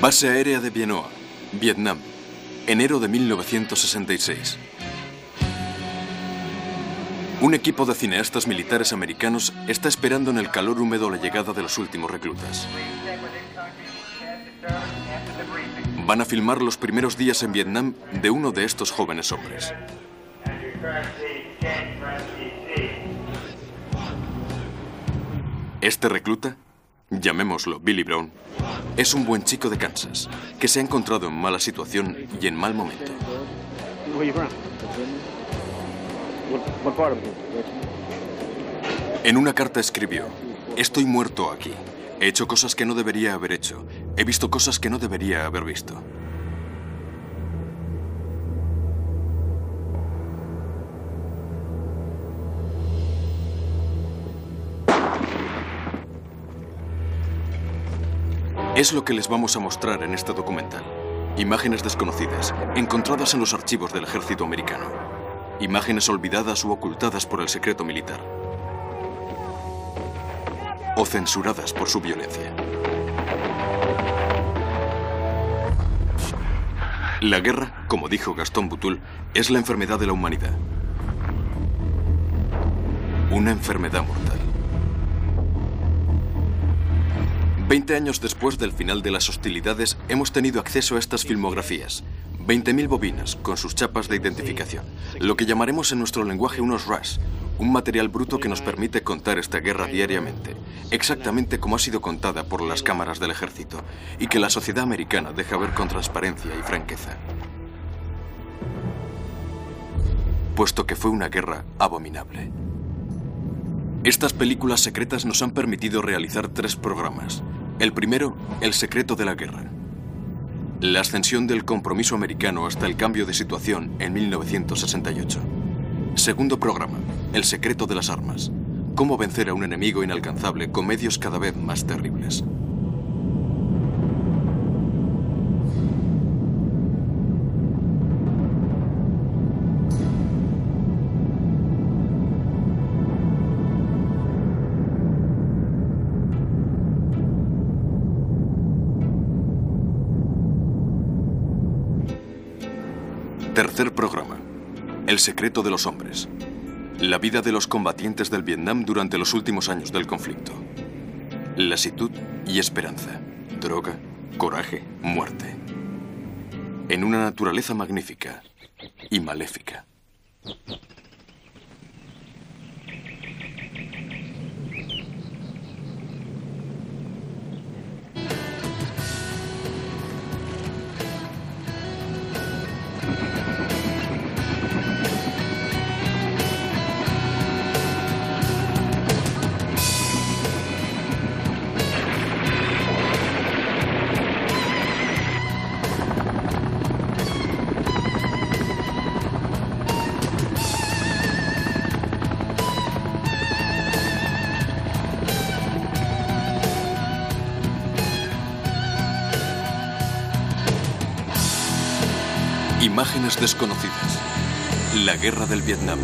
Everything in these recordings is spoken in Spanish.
Base aérea de Bienoa, Vietnam, enero de 1966. Un equipo de cineastas militares americanos está esperando en el calor húmedo la llegada de los últimos reclutas. Van a filmar los primeros días en Vietnam de uno de estos jóvenes hombres. Este recluta, llamémoslo Billy Brown, es un buen chico de Kansas, que se ha encontrado en mala situación y en mal momento. En una carta escribió, estoy muerto aquí. He hecho cosas que no debería haber hecho. He visto cosas que no debería haber visto. Es lo que les vamos a mostrar en este documental. Imágenes desconocidas, encontradas en los archivos del ejército americano. Imágenes olvidadas u ocultadas por el secreto militar. O censuradas por su violencia. La guerra, como dijo Gastón Butul, es la enfermedad de la humanidad. Una enfermedad mortal. Veinte años después del final de las hostilidades, hemos tenido acceso a estas filmografías. 20.000 bobinas con sus chapas de identificación. Lo que llamaremos en nuestro lenguaje unos RAS, un material bruto que nos permite contar esta guerra diariamente, exactamente como ha sido contada por las cámaras del ejército, y que la sociedad americana deja ver con transparencia y franqueza. Puesto que fue una guerra abominable. Estas películas secretas nos han permitido realizar tres programas. El primero, El secreto de la guerra. La ascensión del compromiso americano hasta el cambio de situación en 1968. Segundo programa, El secreto de las armas. Cómo vencer a un enemigo inalcanzable con medios cada vez más terribles. Tercer programa. El secreto de los hombres. La vida de los combatientes del Vietnam durante los últimos años del conflicto. Lasitud y esperanza. Droga, coraje, muerte. En una naturaleza magnífica y maléfica. Imágenes desconocidas. La guerra del Vietnam.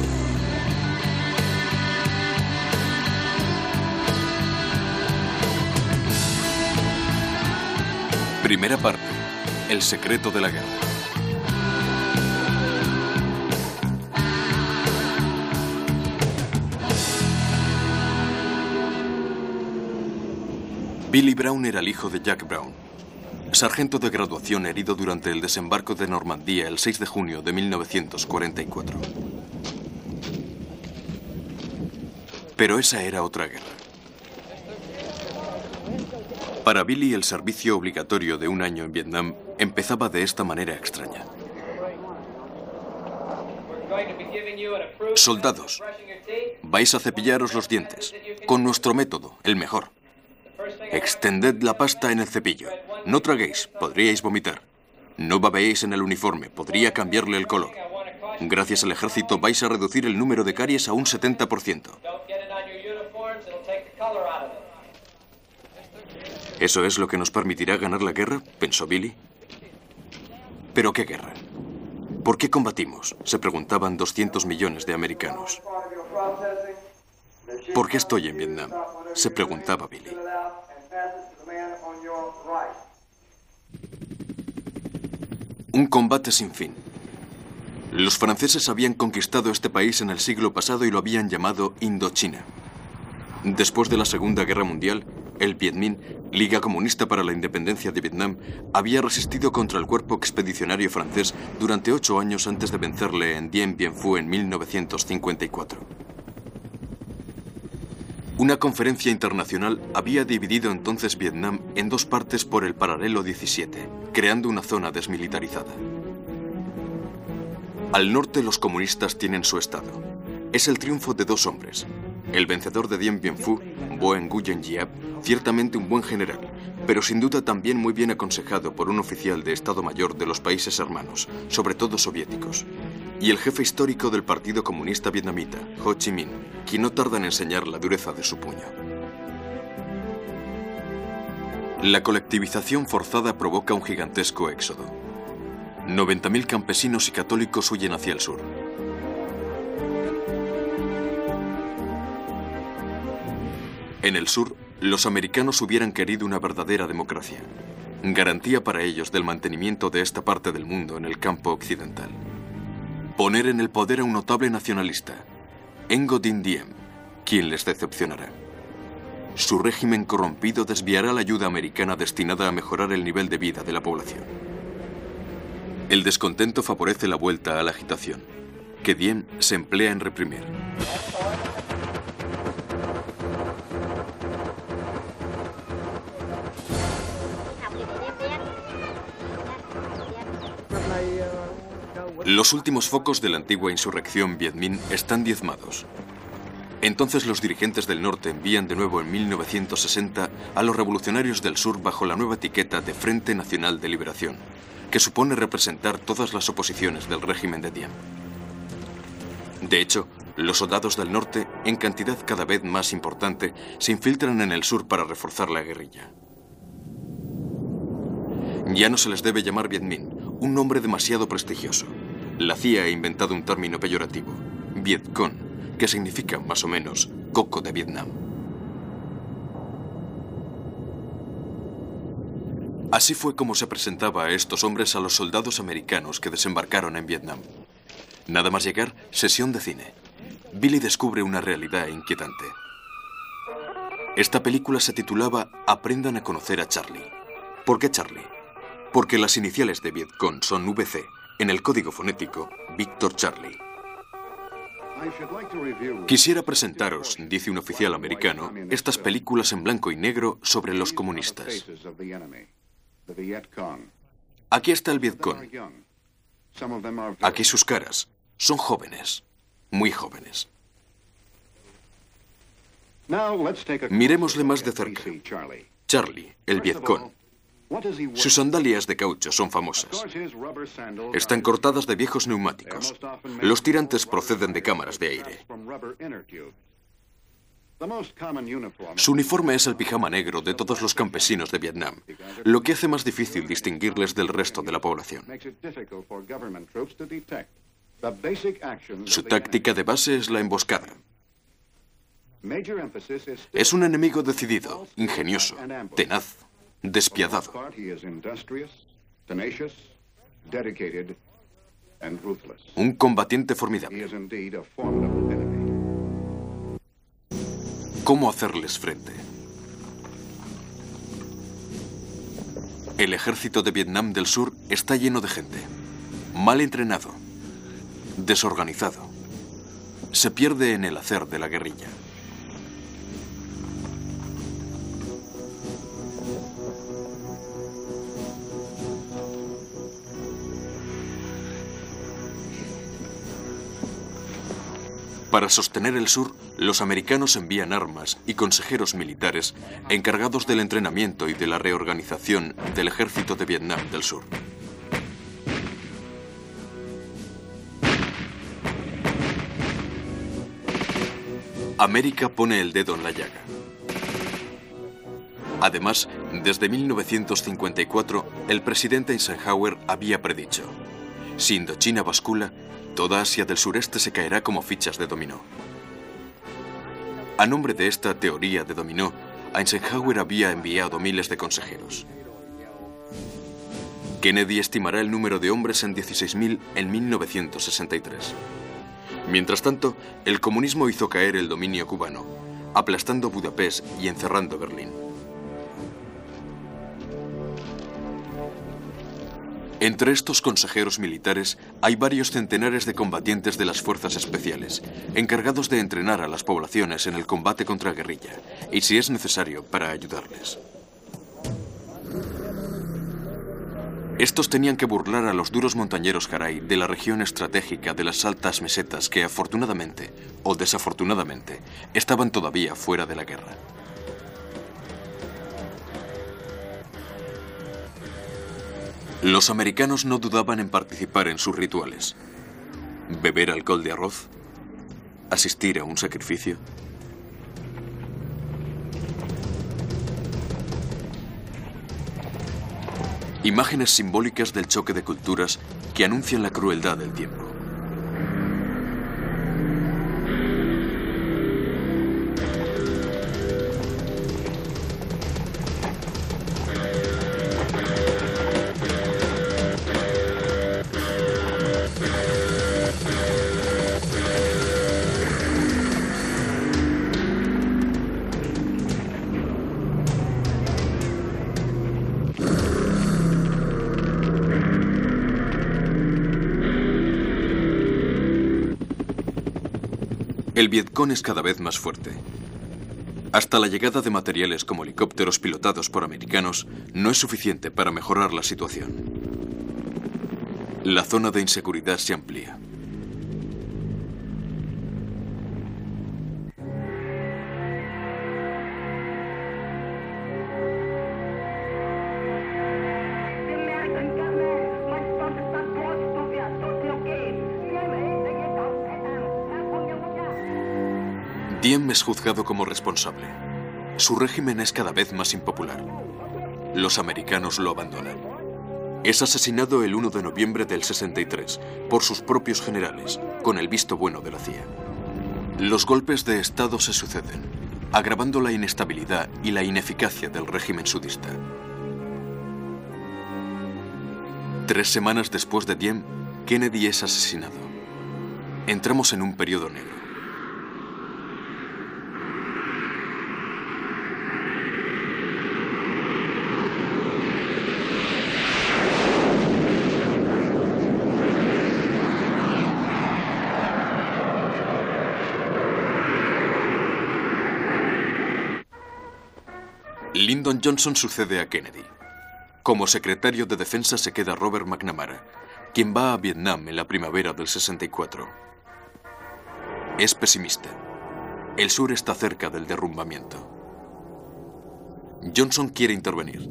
Primera parte. El secreto de la guerra. Billy Brown era el hijo de Jack Brown, sargento de graduación herido durante el desembarco de Normandía el 6 de junio de 1944. Pero esa era otra guerra. Para Billy el servicio obligatorio de un año en Vietnam empezaba de esta manera extraña. Soldados, vais a cepillaros los dientes, con nuestro método, el mejor. Extended la pasta en el cepillo. No traguéis, podríais vomitar. No babeéis en el uniforme, podría cambiarle el color. Gracias al ejército vais a reducir el número de caries a un 70%. ¿Eso es lo que nos permitirá ganar la guerra? pensó Billy. ¿Pero qué guerra? ¿Por qué combatimos? Se preguntaban 200 millones de americanos. ¿Por qué estoy en Vietnam? Se preguntaba Billy. Un combate sin fin. Los franceses habían conquistado este país en el siglo pasado y lo habían llamado Indochina. Después de la Segunda Guerra Mundial, el Viet Minh, Liga Comunista para la Independencia de Vietnam, había resistido contra el cuerpo expedicionario francés durante ocho años antes de vencerle en Dien Bien Phu en 1954. Una conferencia internacional había dividido entonces Vietnam en dos partes por el paralelo 17, creando una zona desmilitarizada. Al norte los comunistas tienen su estado. Es el triunfo de dos hombres, el vencedor de Dien Bien Phu, Boen Nguyen Giap, ciertamente un buen general, pero sin duda también muy bien aconsejado por un oficial de Estado Mayor de los países hermanos, sobre todo soviéticos, y el jefe histórico del Partido Comunista Vietnamita, Ho Chi Minh, quien no tarda en enseñar la dureza de su puño. La colectivización forzada provoca un gigantesco éxodo. 90.000 campesinos y católicos huyen hacia el sur. En el sur, los americanos hubieran querido una verdadera democracia, garantía para ellos del mantenimiento de esta parte del mundo en el campo occidental. Poner en el poder a un notable nacionalista, Ngo Dinh Diem, quien les decepcionará. Su régimen corrompido desviará la ayuda americana destinada a mejorar el nivel de vida de la población. El descontento favorece la vuelta a la agitación, que Diem se emplea en reprimir. Los últimos focos de la antigua insurrección Viet Minh están diezmados. Entonces los dirigentes del norte envían de nuevo en 1960 a los revolucionarios del sur bajo la nueva etiqueta de Frente Nacional de Liberación, que supone representar todas las oposiciones del régimen de Diem. De hecho, los soldados del norte, en cantidad cada vez más importante, se infiltran en el sur para reforzar la guerrilla. Ya no se les debe llamar Viet Minh, un nombre demasiado prestigioso. La CIA ha inventado un término peyorativo, Vietcong, que significa más o menos coco de Vietnam. Así fue como se presentaba a estos hombres a los soldados americanos que desembarcaron en Vietnam. Nada más llegar, sesión de cine. Billy descubre una realidad inquietante. Esta película se titulaba Aprendan a conocer a Charlie. ¿Por qué Charlie? Porque las iniciales de Vietcong son VC, en el código fonético, Victor Charlie. Quisiera presentaros, dice un oficial americano, estas películas en blanco y negro sobre los comunistas. Aquí está el Vietcong. Aquí sus caras. Son jóvenes, muy jóvenes. Miremosle más de cerca. Charlie, el Vietcong. Sus sandalias de caucho son famosas. Están cortadas de viejos neumáticos. Los tirantes proceden de cámaras de aire. Su uniforme es el pijama negro de todos los campesinos de Vietnam, lo que hace más difícil distinguirles del resto de la población. Su táctica de base es la emboscada. Es un enemigo decidido, ingenioso, tenaz, despiadado. Un combatiente formidable. ¿Cómo hacerles frente? El ejército de Vietnam del Sur está lleno de gente, mal entrenado, desorganizado. Se pierde en el hacer de la guerrilla. Para sostener el sur, los americanos envían armas y consejeros militares encargados del entrenamiento y de la reorganización del ejército de Vietnam del Sur. América pone el dedo en la llaga. Además, desde 1954, el presidente Eisenhower había predicho, si Indochina bascula, Toda Asia del sureste se caerá como fichas de dominó. A nombre de esta teoría de dominó, Eisenhower había enviado miles de consejeros. Kennedy estimará el número de hombres en 16.000 en 1963. Mientras tanto, el comunismo hizo caer el dominio cubano, aplastando Budapest y encerrando Berlín. Entre estos consejeros militares hay varios centenares de combatientes de las fuerzas especiales, encargados de entrenar a las poblaciones en el combate contra guerrilla, y si es necesario, para ayudarles. Estos tenían que burlar a los duros montañeros Jaray de la región estratégica de las altas mesetas que afortunadamente, o desafortunadamente, estaban todavía fuera de la guerra. Los americanos no dudaban en participar en sus rituales. Beber alcohol de arroz, asistir a un sacrificio. Imágenes simbólicas del choque de culturas que anuncian la crueldad del tiempo. El Vietcong es cada vez más fuerte. Hasta la llegada de materiales como helicópteros pilotados por americanos no es suficiente para mejorar la situación. La zona de inseguridad se amplía. Es juzgado como responsable. Su régimen es cada vez más impopular. Los americanos lo abandonan. Es asesinado el 1 de noviembre del 63 por sus propios generales, con el visto bueno de la CIA. Los golpes de Estado se suceden, agravando la inestabilidad y la ineficacia del régimen sudista. Tres semanas después de Diem, Kennedy es asesinado. Entramos en un periodo negro. Johnson sucede a Kennedy. Como secretario de Defensa se queda Robert McNamara, quien va a Vietnam en la primavera del 64. Es pesimista. El sur está cerca del derrumbamiento. Johnson quiere intervenir.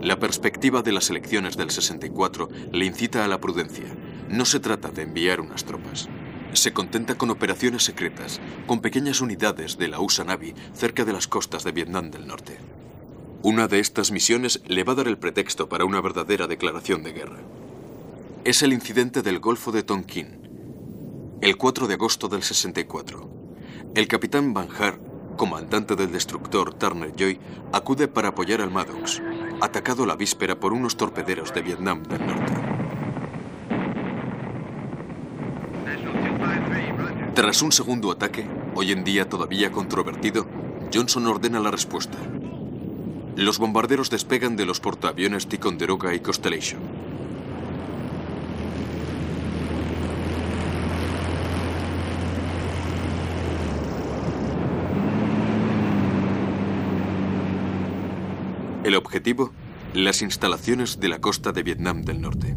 La perspectiva de las elecciones del 64 le incita a la prudencia. No se trata de enviar unas tropas. Se contenta con operaciones secretas, con pequeñas unidades de la USA Navy cerca de las costas de Vietnam del Norte. Una de estas misiones le va a dar el pretexto para una verdadera declaración de guerra. Es el incidente del Golfo de Tonkin, el 4 de agosto del 64. El capitán Van Haar, comandante del destructor Turner Joy, acude para apoyar al Maddox, atacado la víspera por unos torpederos de Vietnam del Norte. Tras un segundo ataque, hoy en día todavía controvertido, Johnson ordena la respuesta. Los bombarderos despegan de los portaaviones Ticonderoga y Constellation. El objetivo, las instalaciones de la costa de Vietnam del Norte.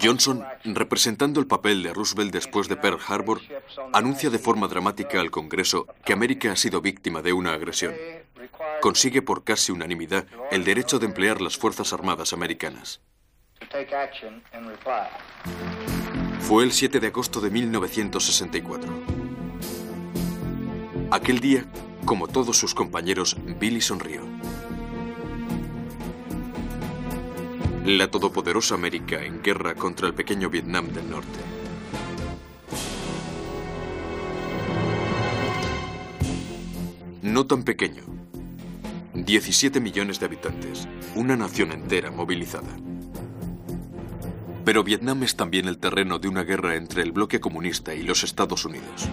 Johnson, representando el papel de Roosevelt después de Pearl Harbor, anuncia de forma dramática al Congreso que América ha sido víctima de una agresión. Consigue por casi unanimidad el derecho de emplear las Fuerzas Armadas americanas. Fue el 7 de agosto de 1964. Aquel día, como todos sus compañeros, Billy sonrió. La todopoderosa América en guerra contra el pequeño Vietnam del Norte. No tan pequeño. 17 millones de habitantes, una nación entera movilizada. Pero Vietnam es también el terreno de una guerra entre el bloque comunista y los Estados Unidos.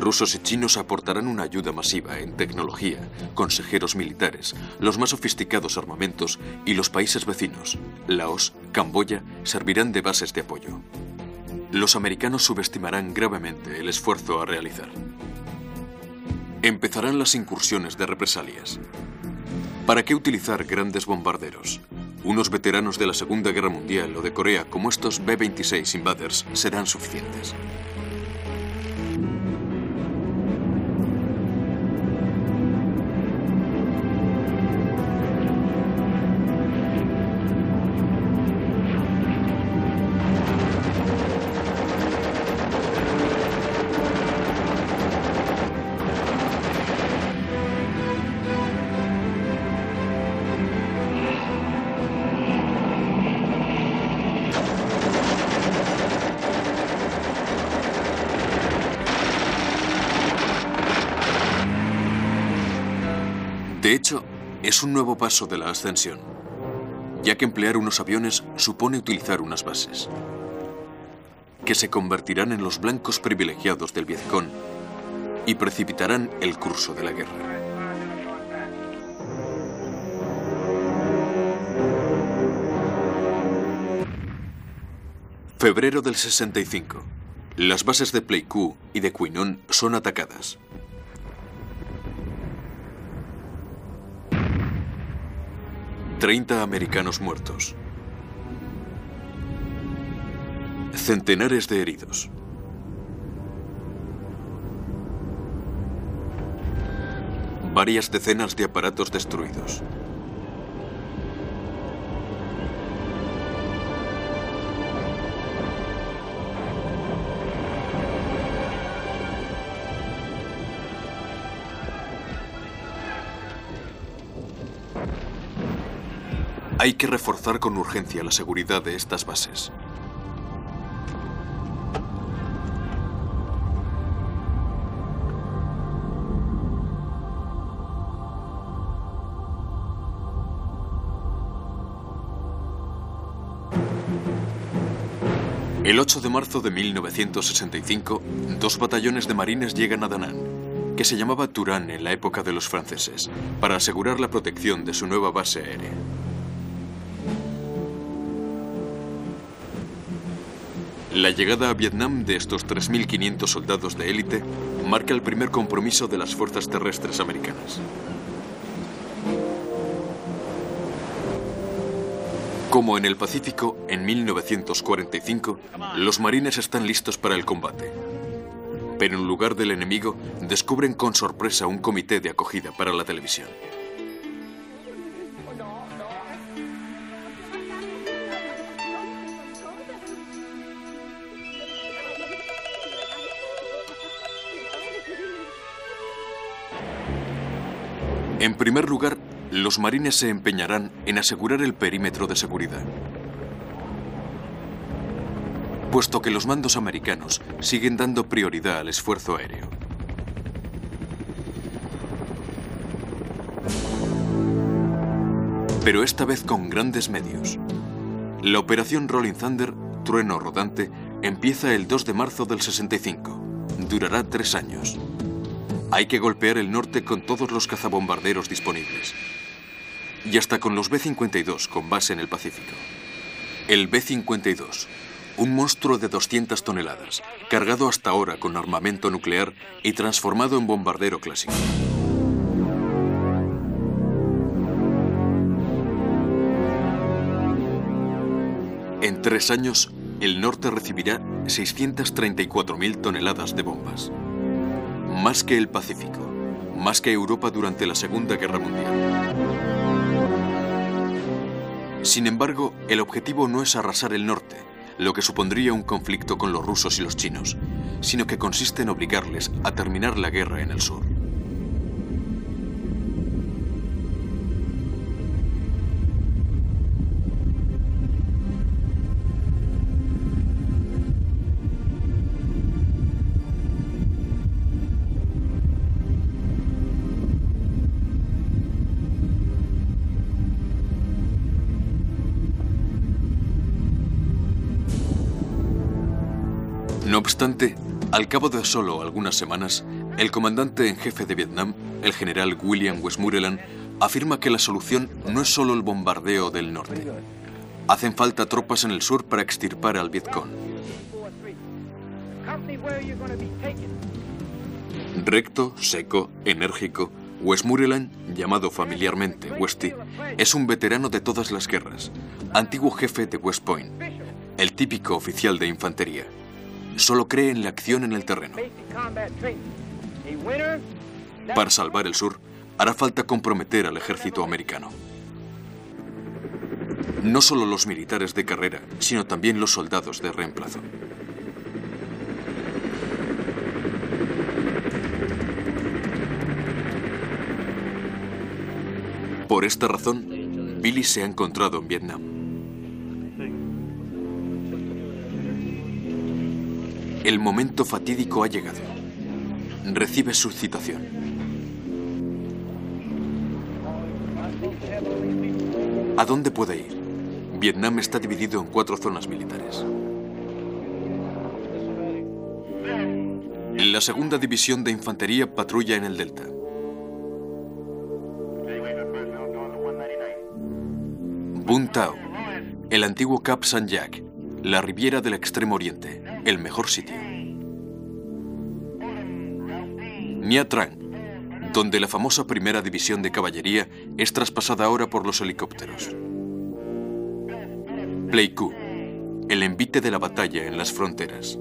Rusos y chinos aportarán una ayuda masiva en tecnología, consejeros militares, los más sofisticados armamentos y los países vecinos, Laos, Camboya, servirán de bases de apoyo. Los americanos subestimarán gravemente el esfuerzo a realizar. Empezarán las incursiones de represalias. ¿Para qué utilizar grandes bombarderos? Unos veteranos de la Segunda Guerra Mundial o de Corea como estos B-26 Invaders serán suficientes. Es un nuevo paso de la ascensión, ya que emplear unos aviones supone utilizar unas bases, que se convertirán en los blancos privilegiados del Vietcong y precipitarán el curso de la guerra. Febrero del 65. Las bases de Pleiku y de Quinón son atacadas. 30 americanos muertos. Centenares de heridos. Varias decenas de aparatos destruidos. Hay que reforzar con urgencia la seguridad de estas bases. El 8 de marzo de 1965, dos batallones de marines llegan a Danán, que se llamaba Turán en la época de los franceses, para asegurar la protección de su nueva base aérea. La llegada a Vietnam de estos 3.500 soldados de élite marca el primer compromiso de las fuerzas terrestres americanas. Como en el Pacífico, en 1945, los marines están listos para el combate. Pero en lugar del enemigo, descubren con sorpresa un comité de acogida para la televisión. En primer lugar, los marines se empeñarán en asegurar el perímetro de seguridad. Puesto que los mandos americanos siguen dando prioridad al esfuerzo aéreo. Pero esta vez con grandes medios. La operación Rolling Thunder, trueno rodante, empieza el 2 de marzo del 65. Durará tres años. Hay que golpear el norte con todos los cazabombarderos disponibles. Y hasta con los B-52 con base en el Pacífico. El B-52, un monstruo de 200 toneladas, cargado hasta ahora con armamento nuclear y transformado en bombardero clásico. En tres años, el norte recibirá 634.000 toneladas de bombas. Más que el Pacífico, más que Europa durante la Segunda Guerra Mundial. Sin embargo, el objetivo no es arrasar el norte, lo que supondría un conflicto con los rusos y los chinos, sino que consiste en obligarles a terminar la guerra en el sur. Obstante, al cabo de solo algunas semanas, el comandante en jefe de Vietnam, el general William Westmoreland, afirma que la solución no es solo el bombardeo del norte. Hacen falta tropas en el sur para extirpar al Vietcong. Recto, seco, enérgico, Westmoreland, llamado familiarmente Westy, es un veterano de todas las guerras, antiguo jefe de West Point, el típico oficial de infantería. Solo cree en la acción en el terreno. Para salvar el sur, hará falta comprometer al ejército americano. No solo los militares de carrera, sino también los soldados de reemplazo. Por esta razón, Billy se ha encontrado en Vietnam. El momento fatídico ha llegado. Recibe su citación. ¿A dónde puede ir? Vietnam está dividido en cuatro zonas militares. La segunda división de infantería patrulla en el delta. Bun Tao, el antiguo Cap San Jac, la Riviera del Extremo Oriente, el mejor sitio. Nha Trang, donde la famosa primera división de caballería es traspasada ahora por los helicópteros. Pleiku, el envite de la batalla en las fronteras.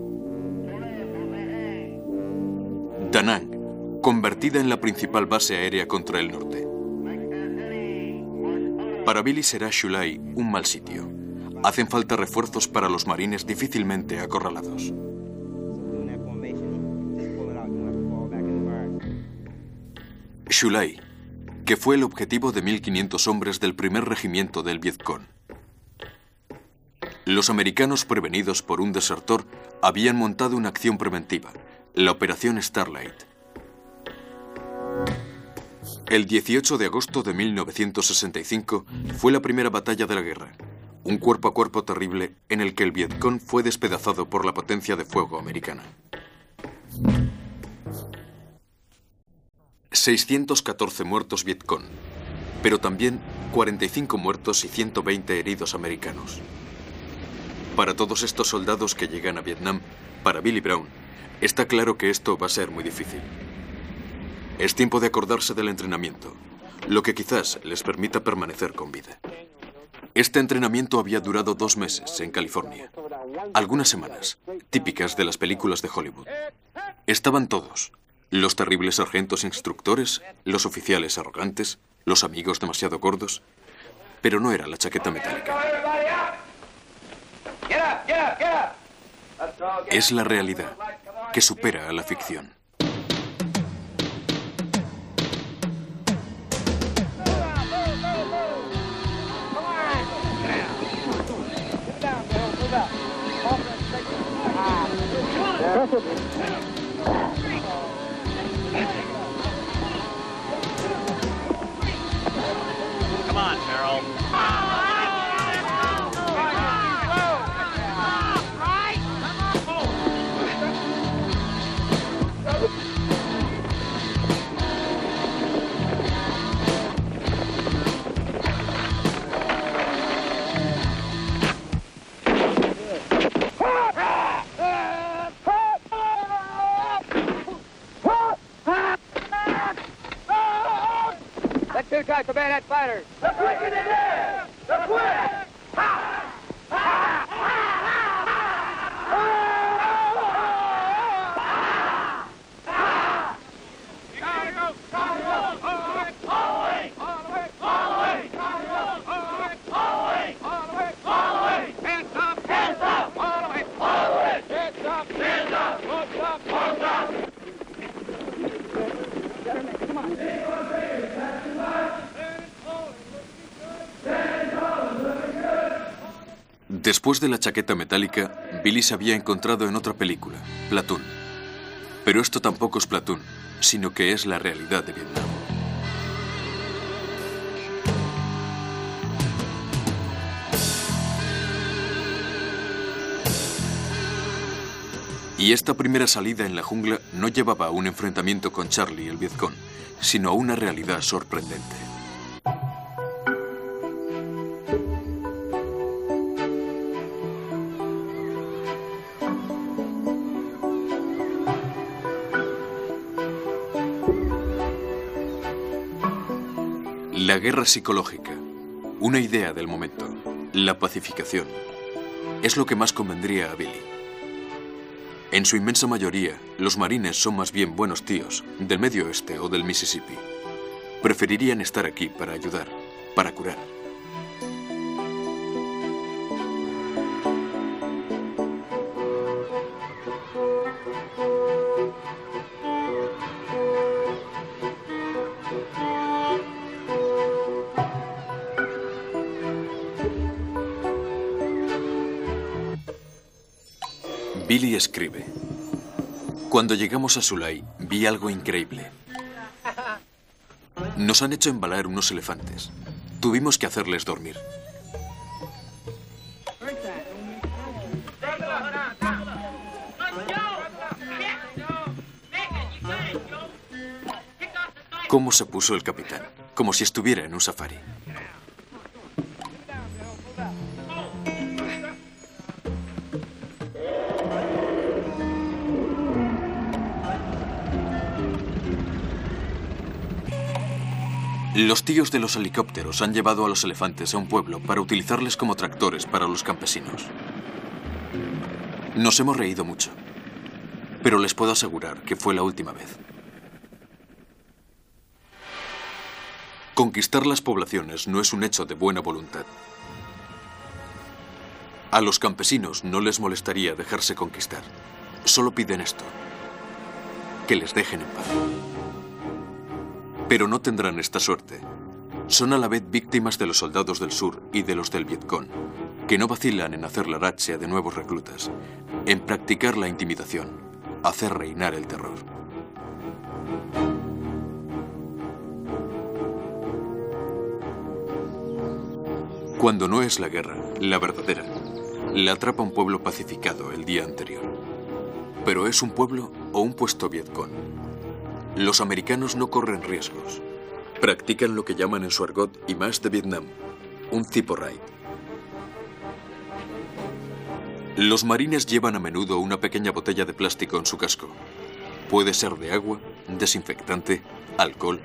Da Nang, convertida en la principal base aérea contra el norte. Para Billy será Shulai un mal sitio. Hacen falta refuerzos para los marines difícilmente acorralados. Shulai, que fue el objetivo de 1.500 hombres del primer regimiento del Vietcong. Los americanos, prevenidos por un desertor, habían montado una acción preventiva, la Operación Starlight. El 18 de agosto de 1965 fue la primera batalla de la guerra, un cuerpo a cuerpo terrible en el que el Vietcong fue despedazado por la potencia de fuego americana. 614 muertos Vietcong, pero también 45 muertos y 120 heridos americanos. Para todos estos soldados que llegan a Vietnam, para Billy Brown, está claro que esto va a ser muy difícil. Es tiempo de acordarse del entrenamiento, lo que quizás les permita permanecer con vida. Este entrenamiento había durado dos meses en California. Algunas semanas, típicas de las películas de Hollywood. Estaban todos. Los terribles sargentos instructores, los oficiales arrogantes, los amigos demasiado gordos. Pero no era la chaqueta metálica. Es la realidad que supera a la ficción. 그 렇. too types of bad fighters. The quicker the death, the quick! Después de la chaqueta metálica, Billy se había encontrado en otra película, Platoon. Pero esto tampoco es Platoon, sino que es la realidad de Vietnam. Y esta primera salida en la jungla no llevaba a un enfrentamiento con Charlie el Vietcong, sino a una realidad sorprendente. Guerra psicológica, una idea del momento, la pacificación, es lo que más convendría a Billy. En su inmensa mayoría, los marines son más bien buenos tíos, del medio oeste o del Mississippi. Preferirían estar aquí para ayudar, para curar. Billy escribe. Cuando llegamos a Sulay, vi algo increíble. Nos han hecho embalar unos elefantes. Tuvimos que hacerles dormir. ¿Cómo se puso el capitán? Como si estuviera en un safari. Los tíos de los helicópteros han llevado a los elefantes a un pueblo para utilizarles como tractores para los campesinos. Nos hemos reído mucho, pero les puedo asegurar que fue la última vez. Conquistar las poblaciones no es un hecho de buena voluntad. A los campesinos no les molestaría dejarse conquistar. Solo piden esto, que les dejen en paz. Pero no tendrán esta suerte. Son a la vez víctimas de los soldados del sur y de los del Vietcong, que no vacilan en hacer la racha de nuevos reclutas, en practicar la intimidación, hacer reinar el terror. Cuando no es la guerra, la verdadera, la atrapa un pueblo pacificado el día anterior. Pero es un pueblo o un puesto Vietcong. Los americanos no corren riesgos. Practican lo que llaman en su argot más de Vietnam, un tipo raid. Los marines llevan a menudo una pequeña botella de plástico en su casco. Puede ser de agua, desinfectante, alcohol,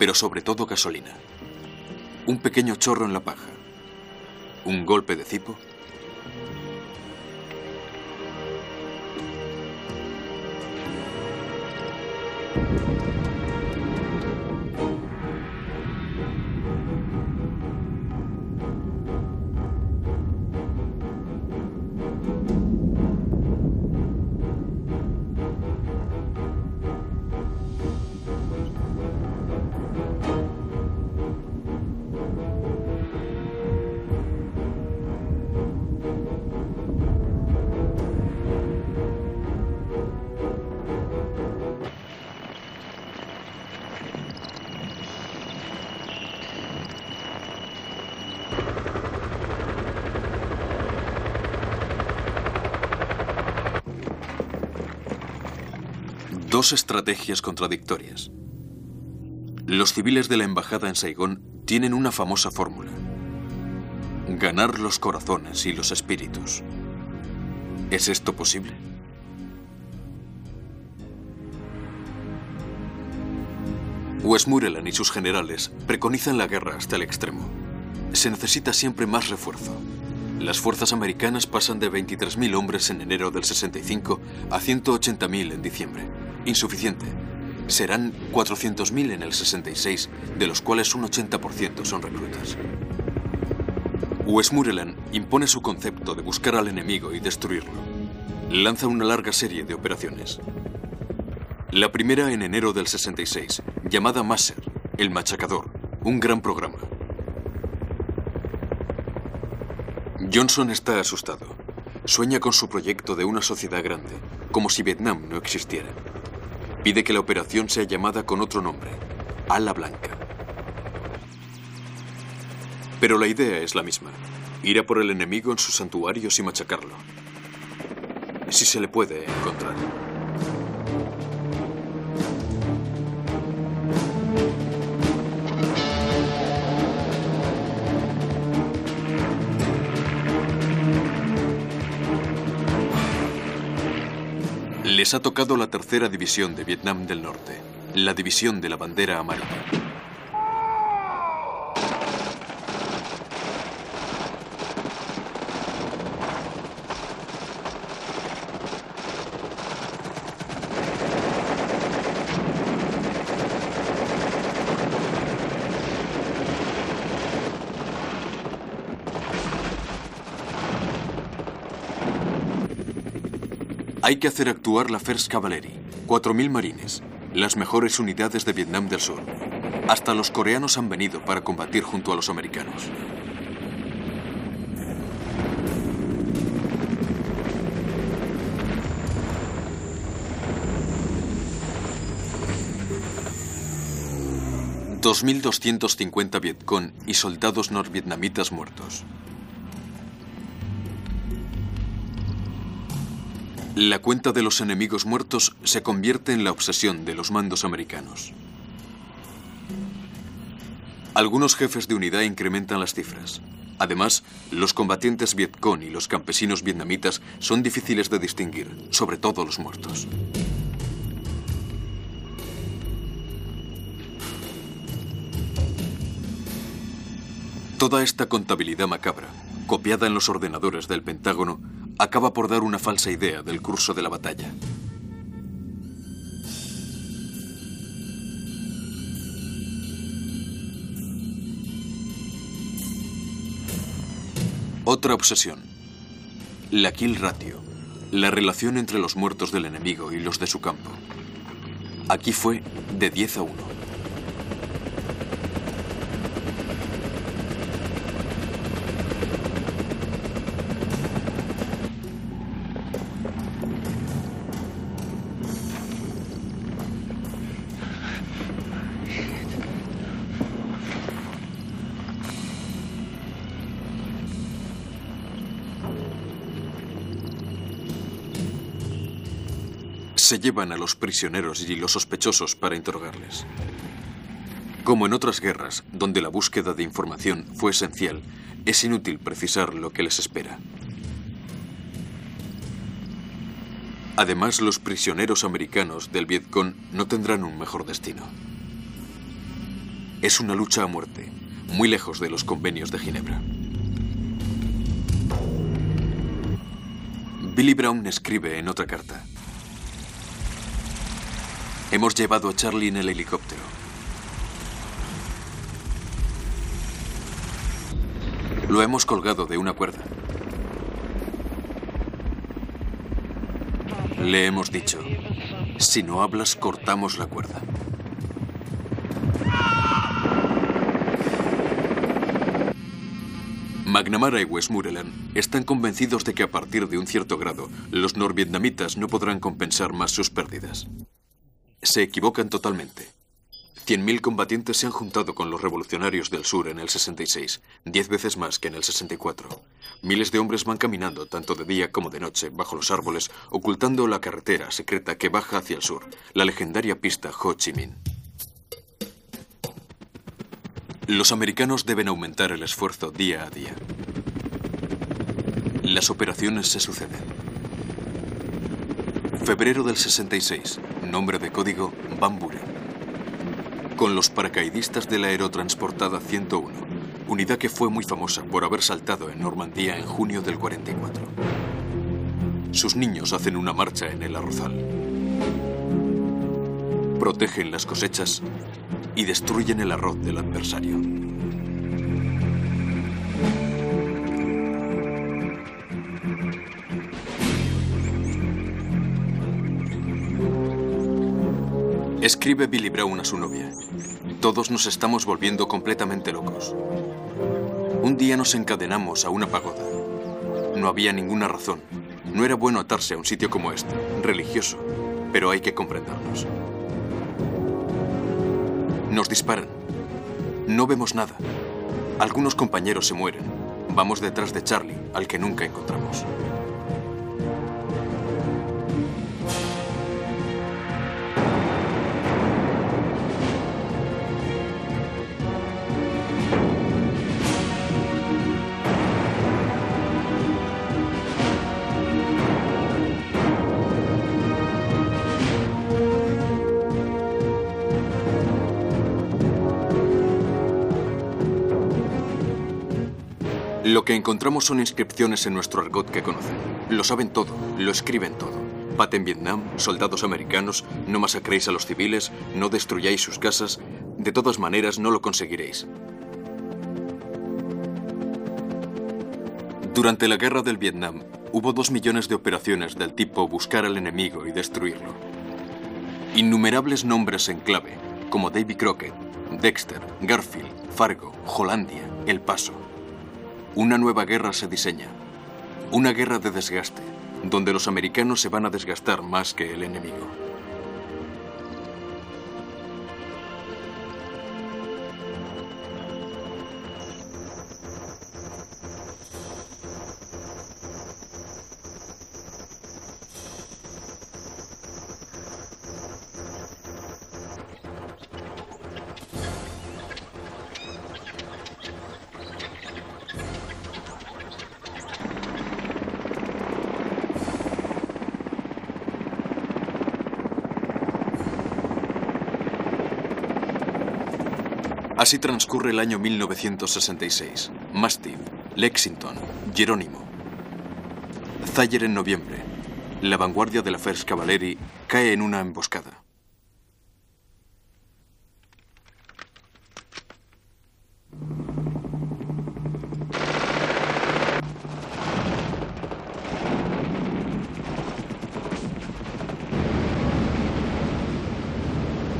pero sobre todo gasolina. Un pequeño chorro en la paja. Un golpe de cipo Dos estrategias contradictorias. Los civiles de la embajada en Saigón tienen una famosa fórmula. Ganar los corazones y los espíritus. ¿Es esto posible? Westmoreland y sus generales preconizan la guerra hasta el extremo. Se necesita siempre más refuerzo. Las fuerzas americanas pasan de 23.000 hombres en enero del 65 a 180.000 en diciembre. Insuficiente. Serán 400.000 en el 66, de los cuales un 80% son reclutas. Westmoreland impone su concepto de buscar al enemigo y destruirlo. Lanza una larga serie de operaciones. La primera en enero del 66, llamada Masser, el machacador, un gran programa. Johnson está asustado. Sueña con su proyecto de una sociedad grande, como si Vietnam no existiera. Pide que la operación sea llamada con otro nombre, Ala Blanca. Pero la idea es la misma, ir a por el enemigo en sus santuarios y machacarlo. si se le puede encontrar. Les ha tocado la tercera división de Vietnam del Norte, la división de la bandera amarilla. Hay que hacer actuar la First Cavalry, 4.000 marines, las mejores unidades de Vietnam del Sur. Hasta los coreanos han venido para combatir junto a los americanos. ...2.250 Vietcong y soldados norvietnamitas muertos. La cuenta de los enemigos muertos se convierte en la obsesión de los mandos americanos. Algunos jefes de unidad incrementan las cifras. Además, los combatientes Vietcong y los campesinos vietnamitas son difíciles de distinguir, sobre todo los muertos. Toda esta contabilidad macabra, copiada en los ordenadores del Pentágono, acaba por dar una falsa idea del curso de la batalla. Otra obsesión. La kill ratio. La relación entre los muertos del enemigo y los de su campo. Aquí fue de 10 a 1. Se llevan a los prisioneros y los sospechosos para interrogarles. Como en otras guerras, donde la búsqueda de información fue esencial, es inútil precisar lo que les espera. Además, los prisioneros americanos del Vietcong no tendrán un mejor destino. Es una lucha a muerte, muy lejos de los convenios de Ginebra. Billy Brown escribe en otra carta. Hemos llevado a Charlie en el helicóptero. Lo hemos colgado de una cuerda. Le hemos dicho, si no hablas, cortamos la cuerda. McNamara y Westmoreland están convencidos de que a partir de un cierto grado, los norvietnamitas no podrán compensar más sus pérdidas. Se equivocan totalmente. 100.000 combatientes se han juntado con los revolucionarios del sur en el 66, diez veces más que en el 64. Miles de hombres van caminando, tanto de día como de noche, bajo los árboles, ocultando la carretera secreta que baja hacia el sur, la legendaria pista Ho Chi Minh. Los americanos deben aumentar el esfuerzo día a día. Las operaciones se suceden. Febrero del 66. Nombre de código Van Buren. Con los paracaidistas de la aerotransportada 101, unidad que fue muy famosa por haber saltado en Normandía en junio del 44. Sus niños hacen una marcha en el arrozal. Protegen las cosechas y destruyen el arroz del adversario. Escribe Billy Brown a su novia. Todos nos estamos volviendo completamente locos. Un día nos encadenamos a una pagoda. No había ninguna razón. No era bueno atarse a un sitio como este, religioso, pero hay que comprendernos. Nos disparan. No vemos nada. Algunos compañeros se mueren. Vamos detrás de Charlie, al que nunca encontramos. Que encontramos son inscripciones en nuestro argot que conocen. Lo saben todo, lo escriben todo. Paz en Vietnam, soldados americanos, no masacréis a los civiles, no destruyáis sus casas. De todas maneras, no lo conseguiréis. Durante la guerra del Vietnam, hubo dos millones de operaciones del tipo buscar al enemigo y destruirlo. Innumerables nombres en clave, como Davy Crockett, Dexter, Garfield, Fargo, Hollandia, El Paso. Una nueva guerra se diseña. Una guerra de desgaste, donde los americanos se van a desgastar más que el enemigo. Así transcurre el año 1966. Mastiff, Lexington, Jerónimo. Thayer en noviembre. La vanguardia de la First Cavalry cae en una emboscada.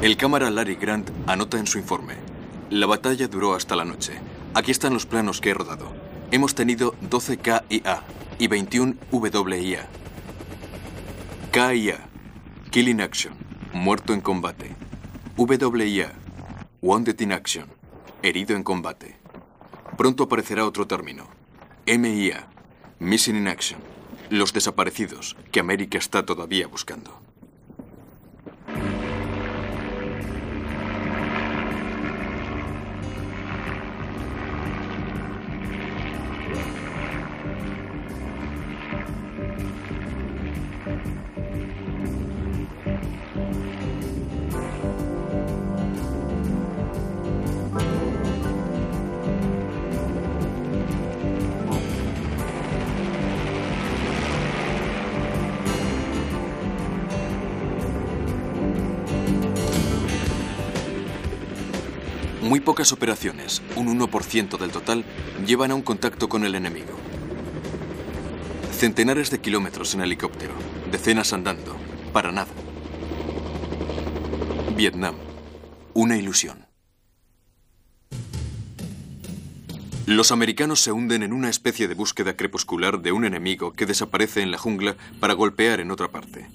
El cámara Larry Grant anota en su informe. La batalla duró hasta la noche. Aquí están los planos que he rodado. Hemos tenido 12 KIA y 21 WIA. KIA, Killing Action, muerto en combate. WIA, Wounded in Action, herido en combate. Pronto aparecerá otro término. MIA, Missing in Action, los desaparecidos que América está todavía buscando. Operaciones, un 1% del total, llevan a un contacto con el enemigo. Centenares de kilómetros en helicóptero, decenas andando, para nada. Vietnam, una ilusión. Los americanos se hunden en una especie de búsqueda crepuscular de un enemigo que desaparece en la jungla para golpear en otra parte.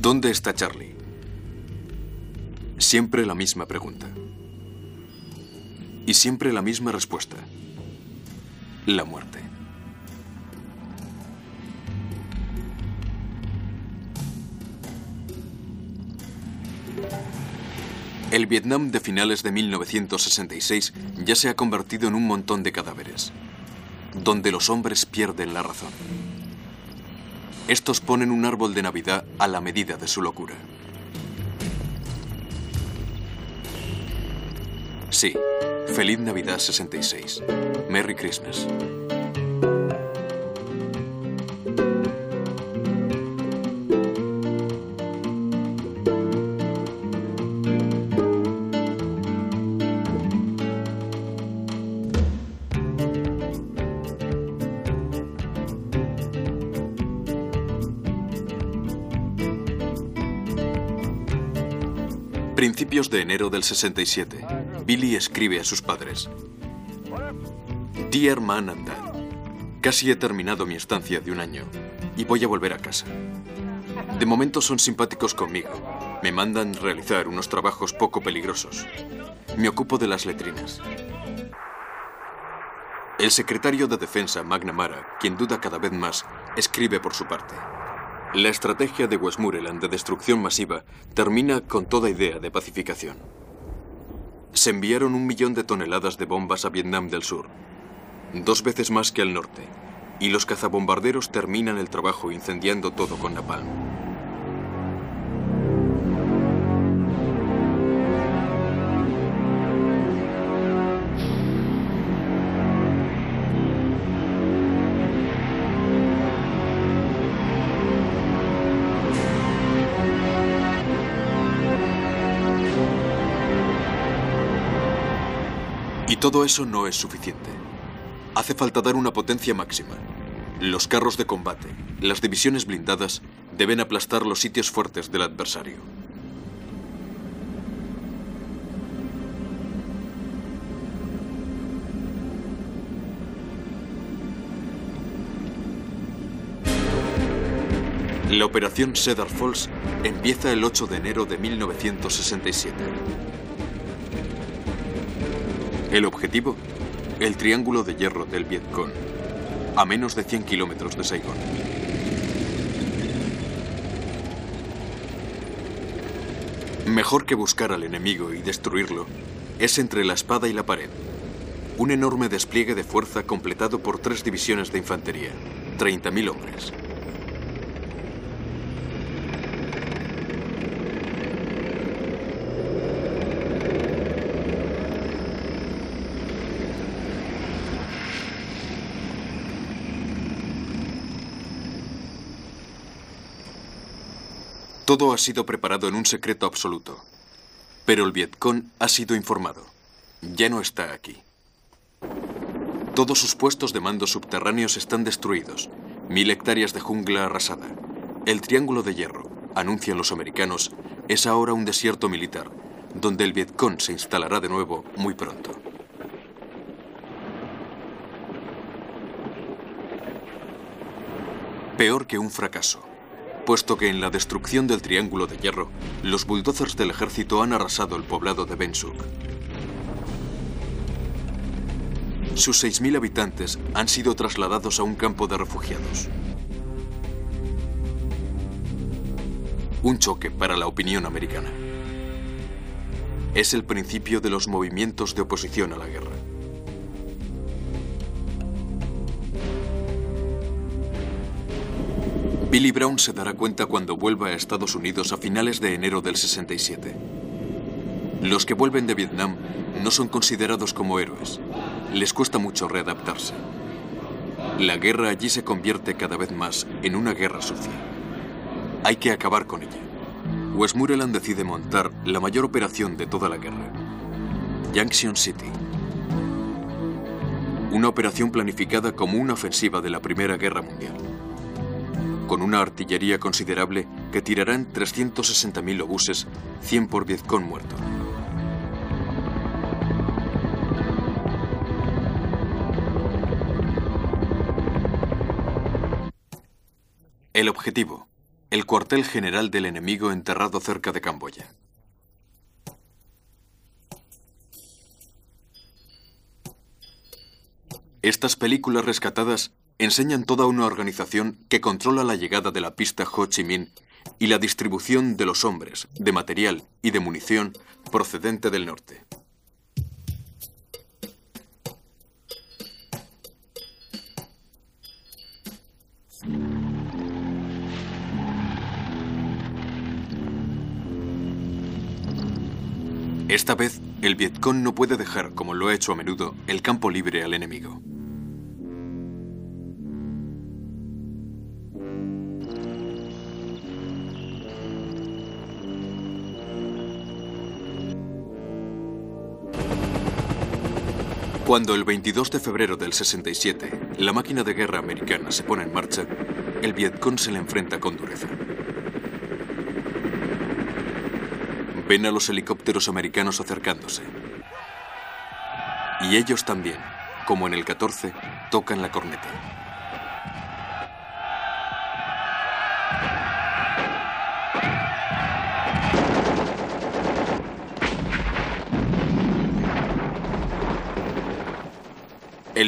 ¿Dónde está Charlie? Siempre la misma pregunta. Y siempre la misma respuesta. La muerte. El Vietnam de finales de 1966 ya se ha convertido en un montón de cadáveres, donde los hombres pierden la razón. Estos ponen un árbol de Navidad a la medida de su locura. Sí, Feliz Navidad 66. Merry Christmas. Principios de enero del 67, Billy escribe a sus padres. Dear Man and Dad, casi he terminado mi estancia de un año y voy a volver a casa. De momento son simpáticos conmigo. Me mandan realizar unos trabajos poco peligrosos. Me ocupo de las letrinas. El secretario de Defensa, McNamara, quien duda cada vez más, escribe por su parte. La estrategia de Westmoreland de destrucción masiva termina con toda idea de pacificación. Se enviaron un millón de toneladas de bombas a Vietnam del Sur, dos veces más que al norte, y los cazabombarderos terminan el trabajo incendiando todo con napalm. Todo eso no es suficiente. Hace falta dar una potencia máxima. Los carros de combate, las divisiones blindadas, deben aplastar los sitios fuertes del adversario. La operación Cedar Falls empieza el 8 de enero de 1967. El objetivo, el Triángulo de Hierro del Vietcong, a menos de 100 kilómetros de Saigón. Mejor que buscar al enemigo y destruirlo, es entre la espada y la pared. Un enorme despliegue de fuerza completado por tres divisiones de infantería, 30.000 hombres. Todo ha sido preparado en un secreto absoluto. Pero el Vietcong ha sido informado. Ya no está aquí. Todos sus puestos de mando subterráneos están destruidos. Mil hectáreas de jungla arrasada. El Triángulo de Hierro, anuncian los americanos, es ahora un desierto militar, donde el Vietcong se instalará de nuevo muy pronto. Peor que un fracaso puesto que en la destrucción del Triángulo de Hierro, los bulldozers del ejército han arrasado el poblado de Bensuk. Sus 6.000 habitantes han sido trasladados a un campo de refugiados. Un choque para la opinión americana. Es el principio de los movimientos de oposición a la guerra. Billy Brown se dará cuenta cuando vuelva a Estados Unidos a finales de enero del 67. Los que vuelven de Vietnam no son considerados como héroes. Les cuesta mucho readaptarse. La guerra allí se convierte cada vez más en una guerra sucia. Hay que acabar con ella. Westmoreland decide montar la mayor operación de toda la guerra. Junction City. Una operación planificada como una ofensiva de la Primera Guerra Mundial con una artillería considerable que tirarán 360.000 obuses, 100 por Vietcong muerto. El objetivo, el cuartel general del enemigo enterrado cerca de Camboya. Estas películas rescatadas enseñan toda una organización que controla la llegada de la pista Ho Chi Minh y la distribución de los hombres, de material y de munición procedente del norte. Esta vez, el Vietcong no puede dejar, como lo ha hecho a menudo, el campo libre al enemigo. Cuando el 22 de febrero del 67 la máquina de guerra americana se pone en marcha, el Vietcong se le enfrenta con dureza. Ven a los helicópteros americanos acercándose. Y ellos también, como en el 14, tocan la corneta.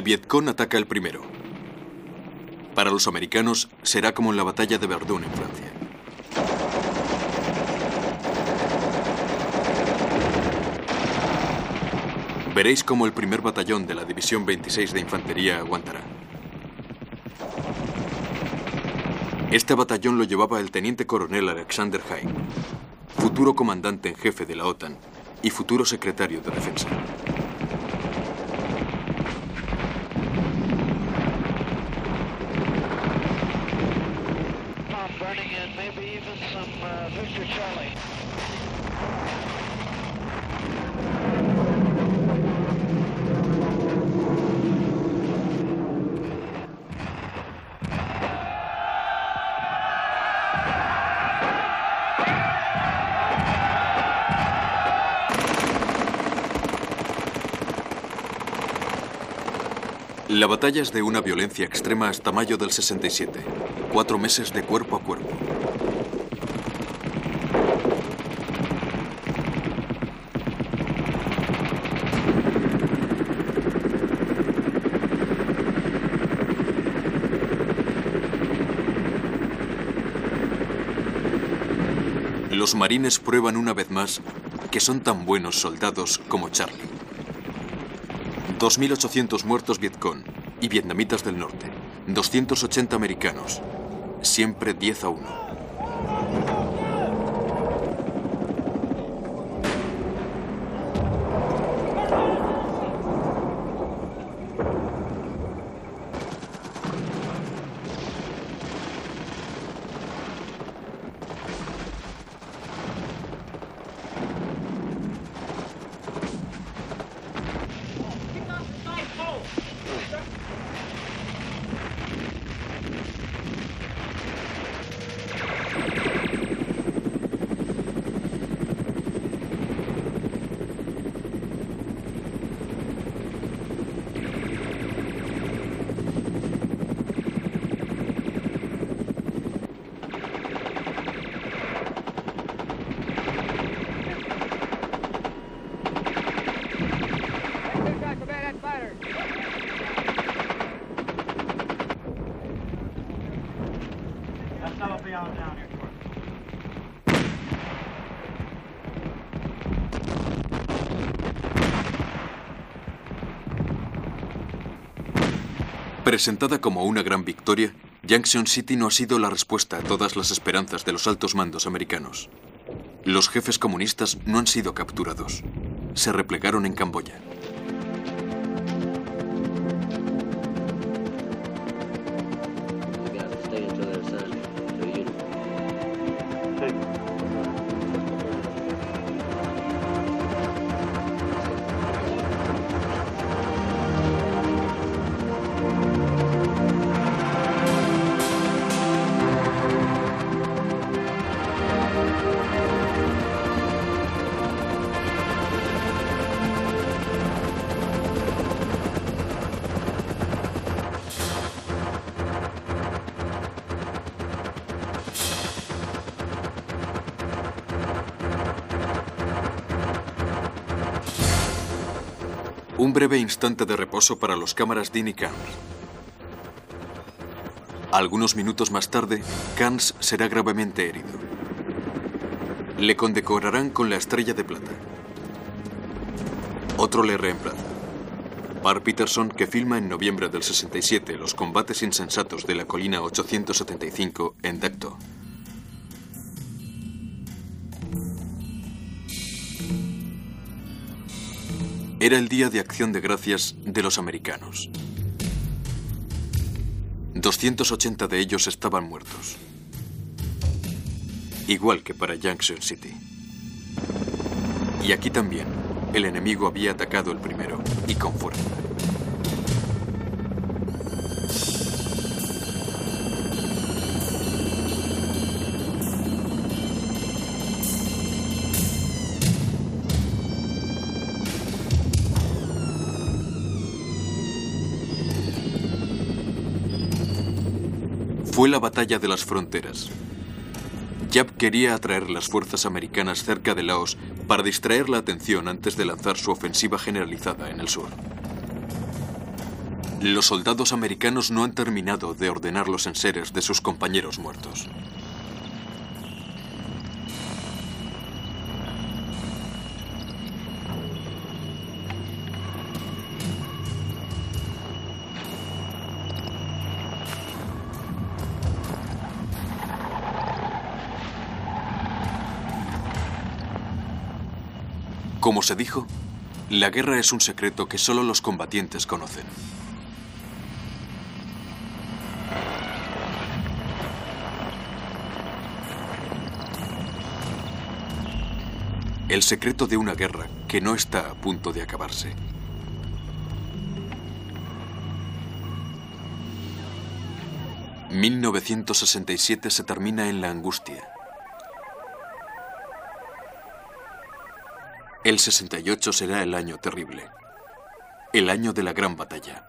El Vietcong ataca el primero. Para los americanos será como en la batalla de Verdun en Francia. Veréis cómo el primer batallón de la División 26 de Infantería aguantará. Este batallón lo llevaba el teniente coronel Alexander Haig, futuro comandante en jefe de la OTAN y futuro secretario de Defensa. La batalla es de una violencia extrema hasta mayo del 67, cuatro meses de cuerpo a cuerpo. Marines prueban una vez más que son tan buenos soldados como Charlie. 2.800 muertos Vietcong y vietnamitas del norte. 280 americanos. Siempre 10 a 1. Presentada como una gran victoria, Junction City no ha sido la respuesta a todas las esperanzas de los altos mandos americanos. Los jefes comunistas no han sido capturados. Se replegaron en Camboya. Breve instante de reposo para los cámaras Dean y Carnes. Algunos minutos más tarde, Carnes será gravemente herido. Le condecorarán con la estrella de plata. Otro le reemplaza. Par Peterson, que filma en noviembre del 67 los combates insensatos de la colina 875 en Dacto. Era el día de acción de gracias de los americanos. 280 de ellos estaban muertos. Igual que para Junction City. Y aquí también, el enemigo había atacado el primero, y con fuerza. Fue la batalla de las fronteras. Yap quería atraer las fuerzas americanas cerca de Laos para distraer la atención antes de lanzar su ofensiva generalizada en el sur. Los soldados americanos no han terminado de ordenar los enseres de sus compañeros muertos. Como se dijo, la guerra es un secreto que solo los combatientes conocen. El secreto de una guerra que no está a punto de acabarse. ...1967 se termina en la angustia. El 68 será el año terrible. El año de la gran batalla.